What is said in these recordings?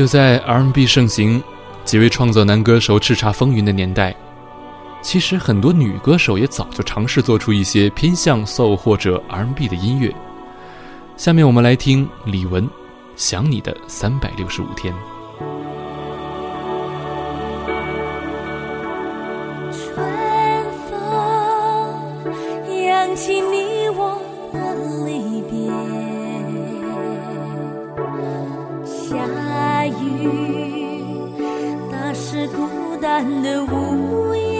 就在 R&B 盛行、几位创作男歌手叱咤风云的年代，其实很多女歌手也早就尝试做出一些偏向 soul 或者 R&B 的音乐。下面我们来听李玟《想你的三百六十五天》。无言。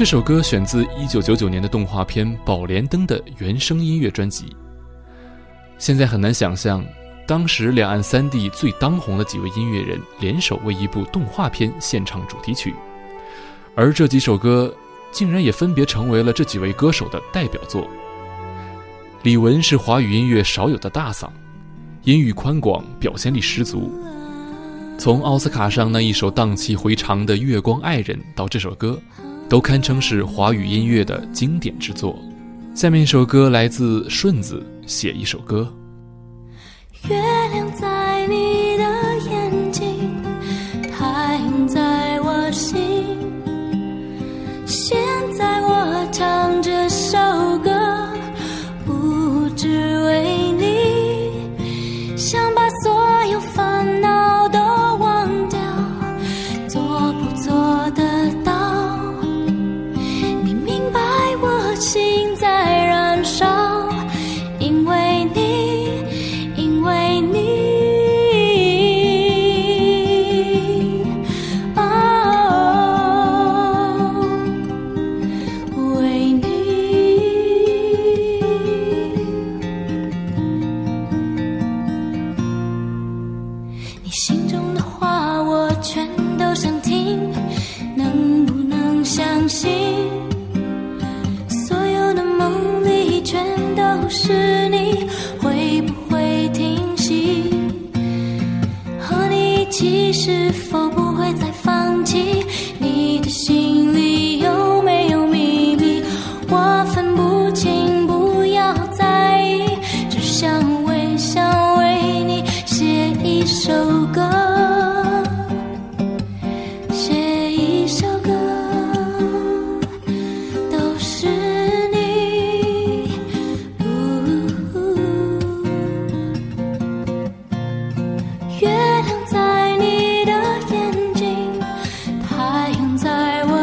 这首歌选自一九九九年的动画片宝莲灯的原声音乐专辑。现在很难想象当时两岸三地最当红的几位音乐人联手为一部动画片献唱主题曲。而这几首歌竟然也分别成为了这几位歌手的代表作。李玟是华语音乐少有的大嗓音域宽广表现力十足。从奥斯卡上那一首荡气回肠的月光爱人到这首歌都堪称是华语音乐的经典之作。下面一首歌来自顺子写一首歌。月亮在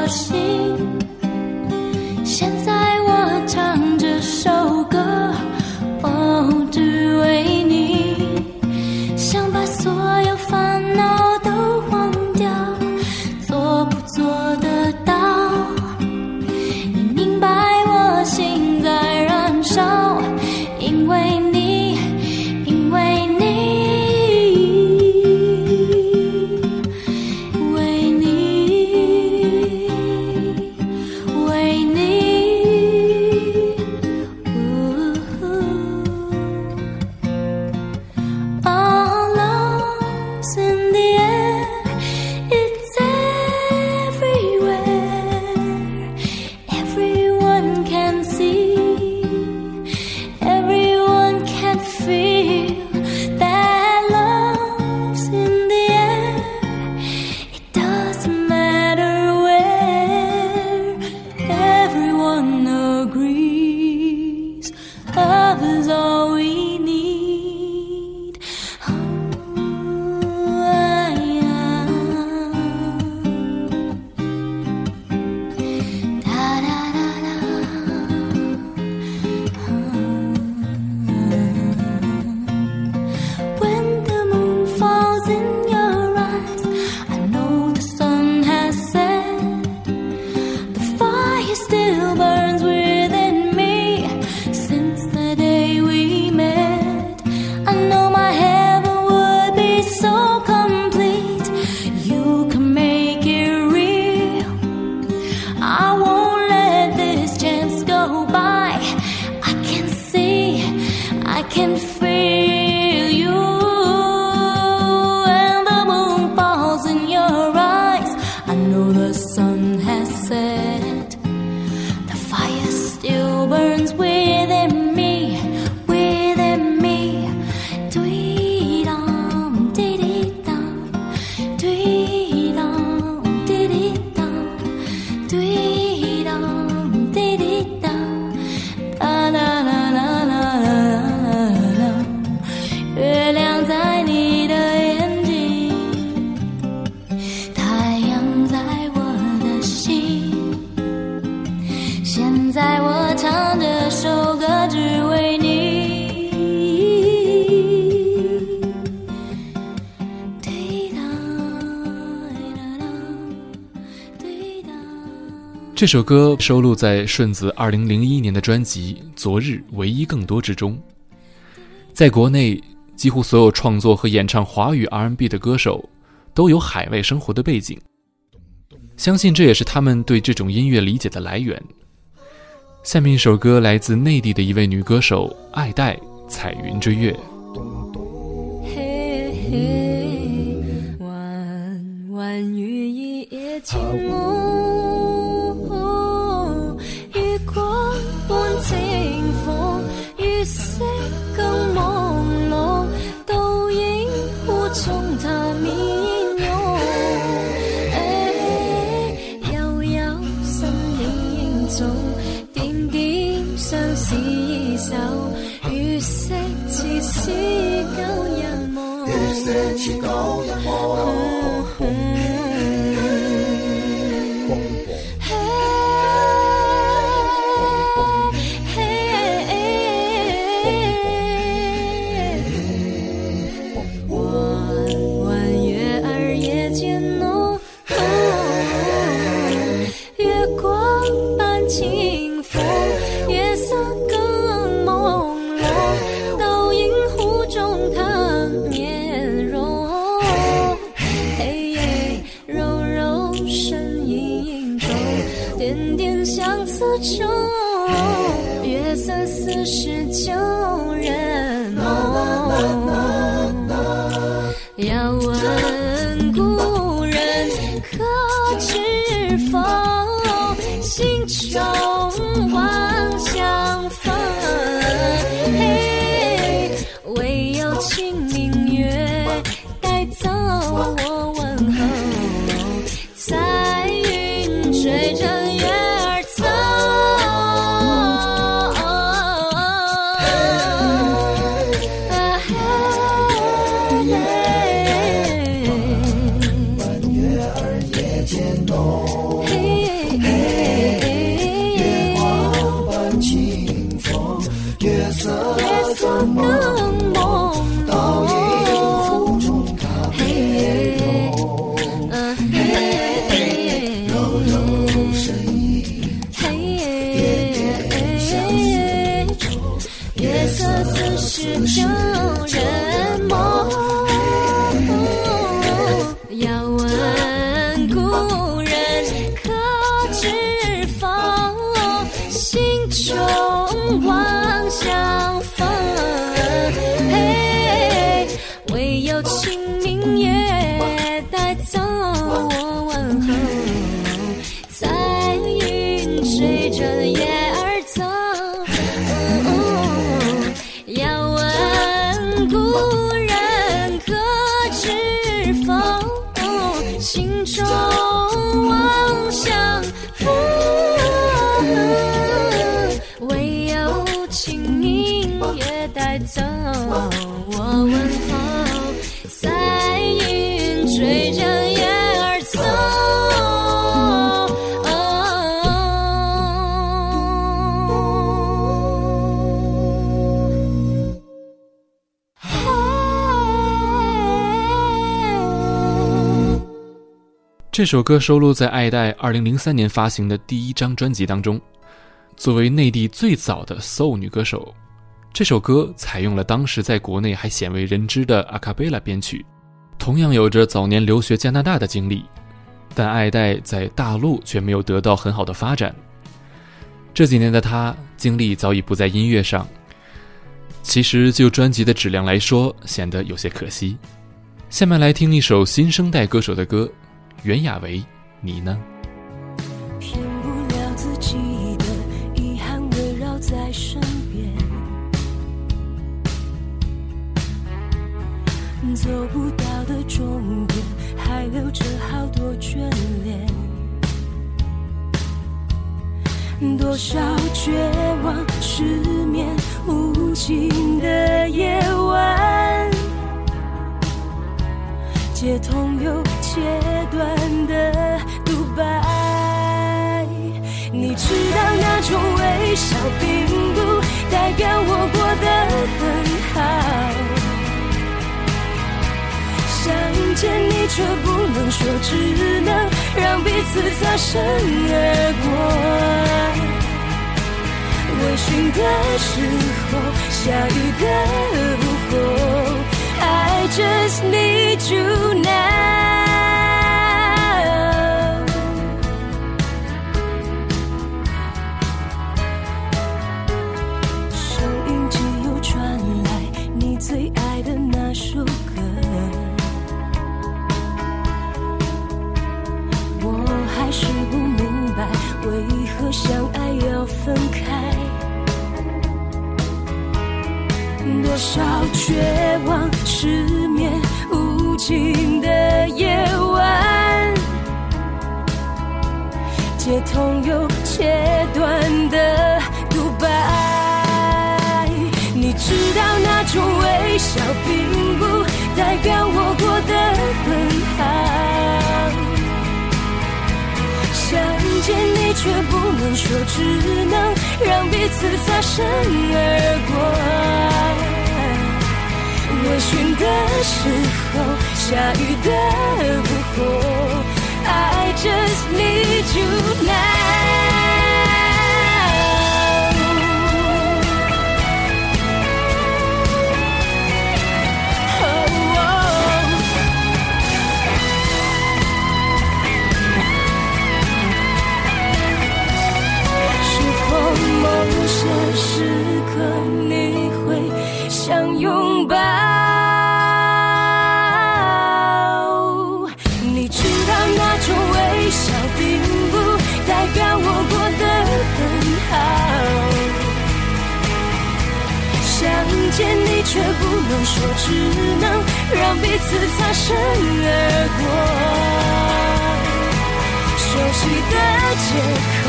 see. can feel 这首歌收录在顺子2001年的专辑《昨日唯一更多》之中。在国内，几乎所有创作和演唱华语 R&B 的歌手都有海外生活的背景，相信这也是他们对这种音乐理解的来源。下面一首歌来自内地的一位女歌手爱戴，《彩云追月》。色更朦胧，倒影湖中它面容。哎，悠悠身影踪，点点相思愁，月色似是旧日梦。走我这首歌收录在爱戴2003年发行的第一张专辑当中。作为内地最早的 soul 女歌手，这首歌采用了当时在国内还鲜为人知的阿卡贝拉编曲，同样有着早年留学加拿大的经历，但爱戴在大陆却没有得到很好的发展。这几年的她精力早已不在音乐上，其实就专辑的质量来说，显得有些可惜。下面来听一首新生代歌手的歌。袁娅维，你呢？骗不了自己的遗憾围绕在身边，走不到的终点还留着好多眷恋，多少绝望、失眠、无尽的夜晚。接通又切断的独白，你知道那种微笑并不代表我过得很好。想见你却不能说，只能让彼此擦身而过。微醺的时候，下雨的午后，I just need you now。少绝望、失眠、无尽的夜晚，接通又切断的独白。你知道那种微笑并不代表我过得很好。想见你却不能说，只能让彼此擦身而过。微醺的时候，下雨的午后，I just need you now。是否某些时刻你会想拥抱？能说，只能让彼此擦身而过。熟悉的借口，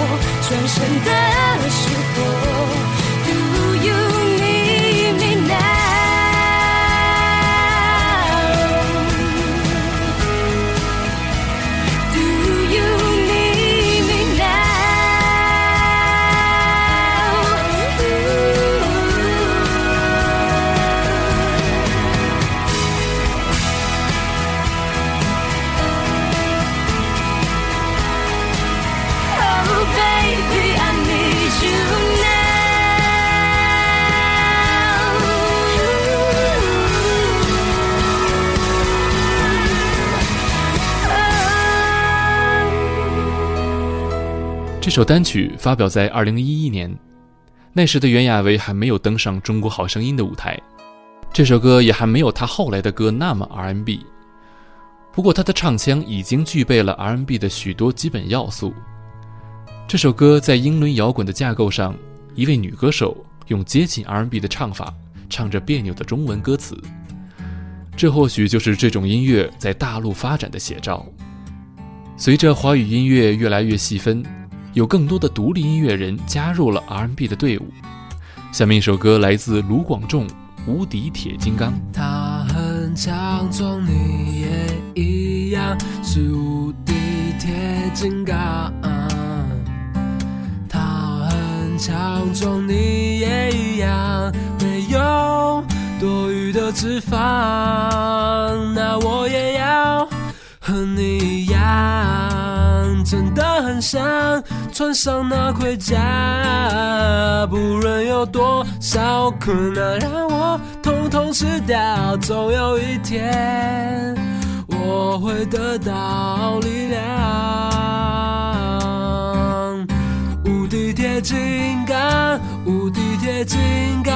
转身的时候这首单曲发表在二零一一年，那时的袁娅维还没有登上《中国好声音》的舞台，这首歌也还没有她后来的歌那么 R&B。不过她的唱腔已经具备了 R&B 的许多基本要素。这首歌在英伦摇滚的架构上，一位女歌手用接近 R&B 的唱法，唱着别扭的中文歌词。这或许就是这种音乐在大陆发展的写照。随着华语音乐越来越细分，有更多的独立音乐人加入了 R&B 的队伍。下面一首歌来自卢广仲，《无敌铁金刚》。他很强壮，你也一样是无敌铁金刚。他很强壮，你也一样没有多余的脂肪。想穿上那盔甲，不论有多少困难，让我统统吃掉。总有一天，我会得到力量。无敌铁金刚，无敌铁金刚，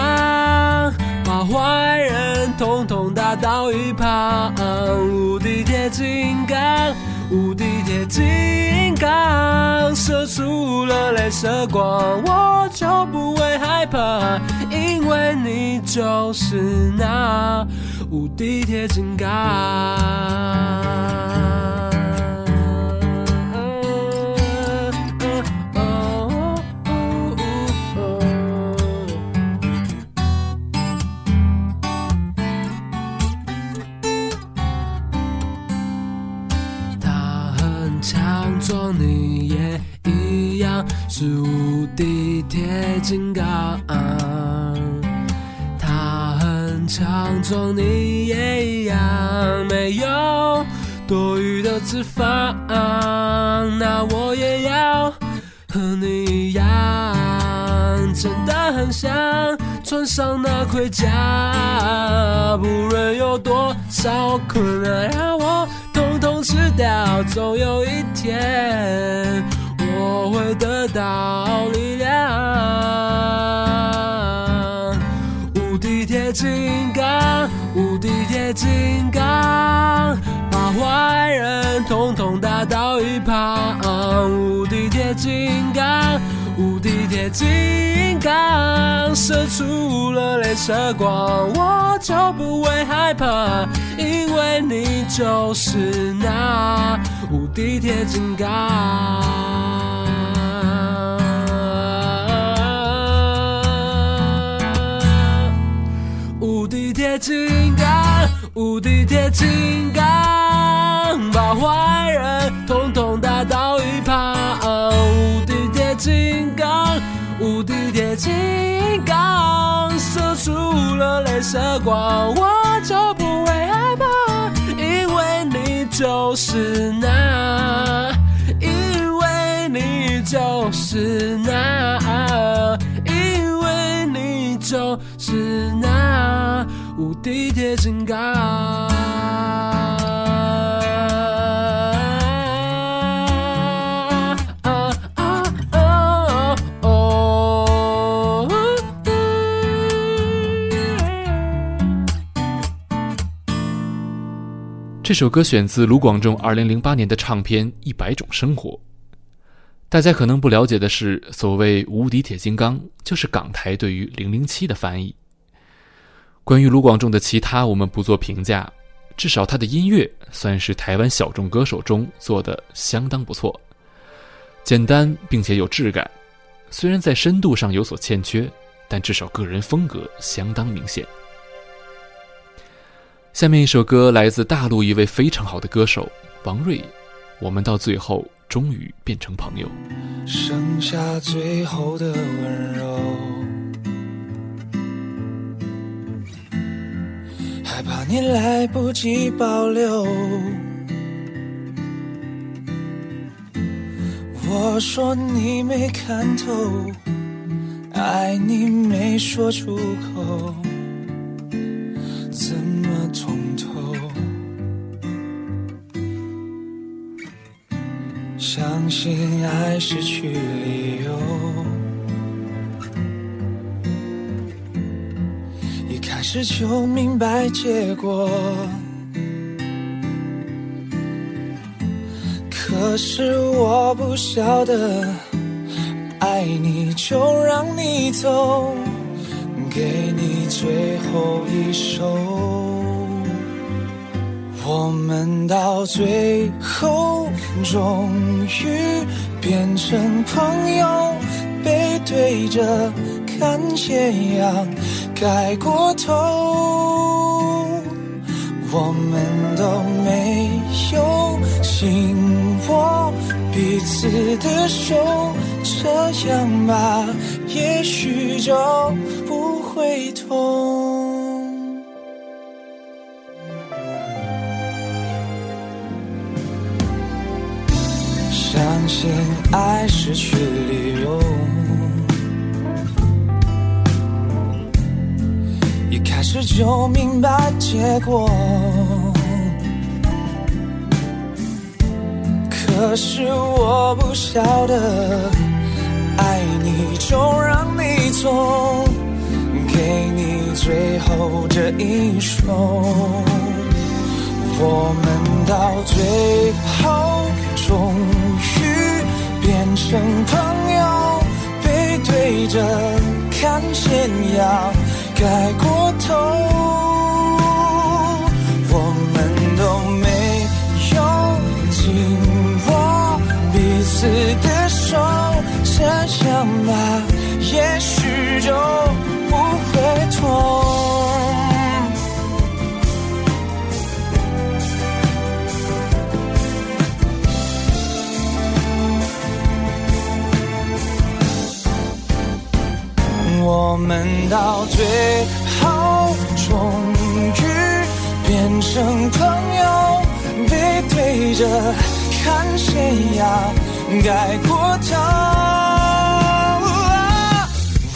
把坏人统统打倒一旁。无敌铁金刚，无敌铁金刚，射出了镭射光，我就不会害怕，因为你就是那无敌铁金刚。强壮，你也一样没有多余的脂肪。那我也要和你一样，真的很想穿上那盔甲，不论有多少困难，让我统统吃掉，总有一天我会得到力量。金刚，无敌铁金刚，把坏人统统打倒一旁。无敌铁金刚，无敌铁金刚，射出了镭射光，我就不会害怕，因为你就是那无敌铁金刚。铁金刚，无敌铁金刚，把坏人统统打倒一旁。无敌铁金刚，无敌铁金刚，射出了镭射光，我就不会害怕，因为你就是那，因为你就是那，因为你就是那无敌铁金刚。这首歌选自卢广仲2008年的唱片《一百种生活》。大家可能不了解的是，所谓“无敌铁金刚”就是港台对于“零零七”的翻译。关于卢广仲的其他，我们不做评价，至少他的音乐算是台湾小众歌手中做的相当不错，简单并且有质感。虽然在深度上有所欠缺，但至少个人风格相当明显。下面一首歌来自大陆一位非常好的歌手王瑞，我们到最后终于变成朋友。剩下最后的温柔，你来不及保留。我说你没看透，爱你没说出口。怎么通透？相信爱失去理由，开始就明白结果。可是我不晓得，爱你就让你走。给你最后一首，我们到最后终于变成朋友，背对着看斜阳盖过头，我们都没有紧握彼此的手，这样吧，也许就不会痛。相信爱失去理由，开始就明白结果。可是我不晓得，爱你就让你走，给你最后这一首。我们到最后终于变成朋友，背对着看斜阳盖过头，我们都没有紧握彼此的手，这样吧，也许就不会痛。我们到最后终于变成朋友，背对着看谁呀盖过头。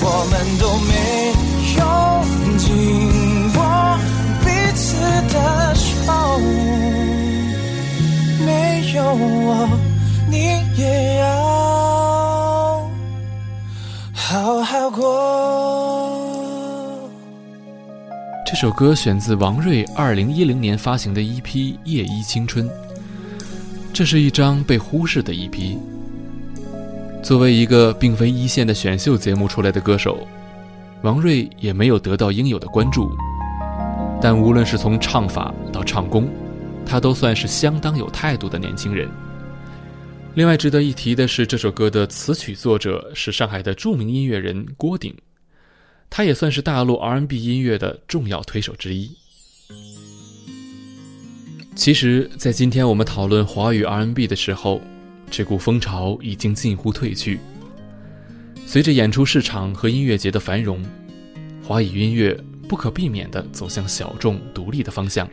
我们都没这首歌选自王瑞二零一零年发行的 EP《夜衣青春》，这是一张被忽视的 EP。作为一个并非一线的选秀节目出来的歌手，王瑞也没有得到应有的关注。但无论是从唱法到唱功，他都算是相当有态度的年轻人。另外值得一提的是，这首歌的词曲作者是上海的著名音乐人郭顶。他也算是大陆 R&B 音乐的重要推手之一。其实，在今天我们讨论华语 R&B 的时候，这股风潮已经近乎退去。随着演出市场和音乐节的繁荣，华语音乐不可避免地走向小众独立的方向。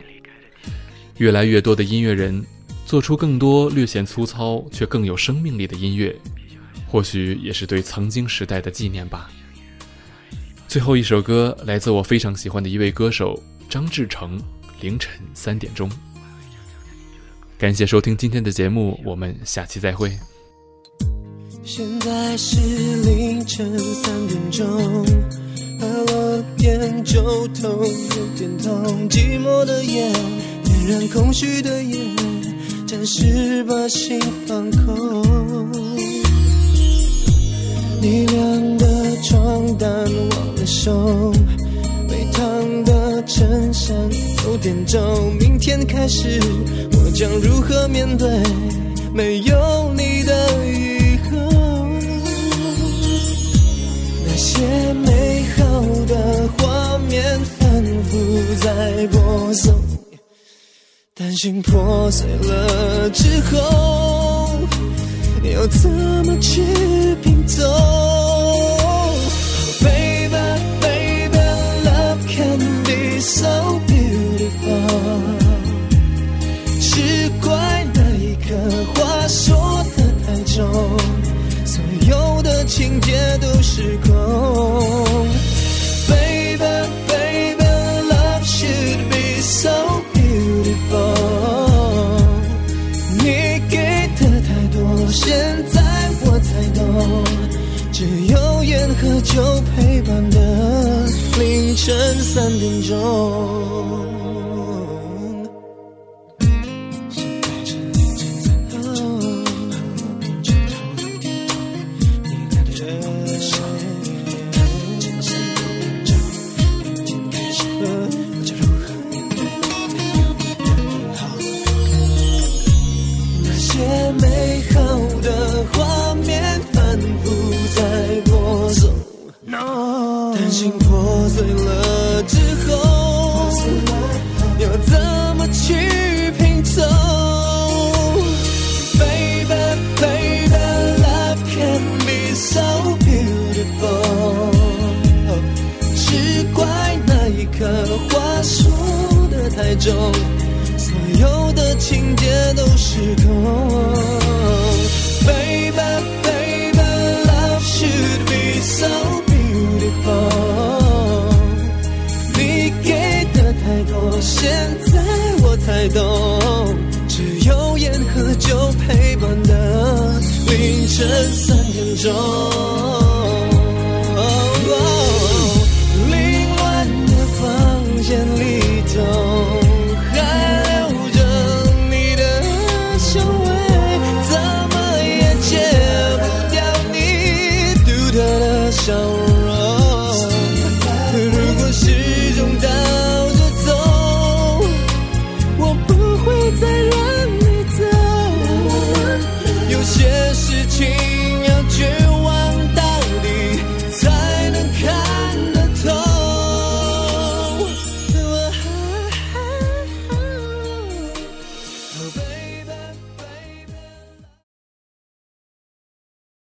越来越多的音乐人做出更多略显粗糙却更有生命力的音乐，或许也是对曾经时代的纪念吧。最后一首歌来自我非常喜欢的一位歌手张志成，凌晨三点钟。感谢收听今天的节目，我们下期再会。现在是凌晨三点钟，喝了点酒头有点痛，寂寞的夜点燃空虚的夜，暂时把心放空。你晾的床单手，被烫的衬衫有点皱。明天开始，我将如何面对没有你的以后？那些美好的画面反复在播送，担心破碎了之后。要怎么去拼凑 so beautiful。只怪那一刻话说的太重，所有的情节都失控。Baby, baby, love should be so beautiful。你给的太多，现在我才懂，只有烟和酒陪伴的凌晨三点钟。三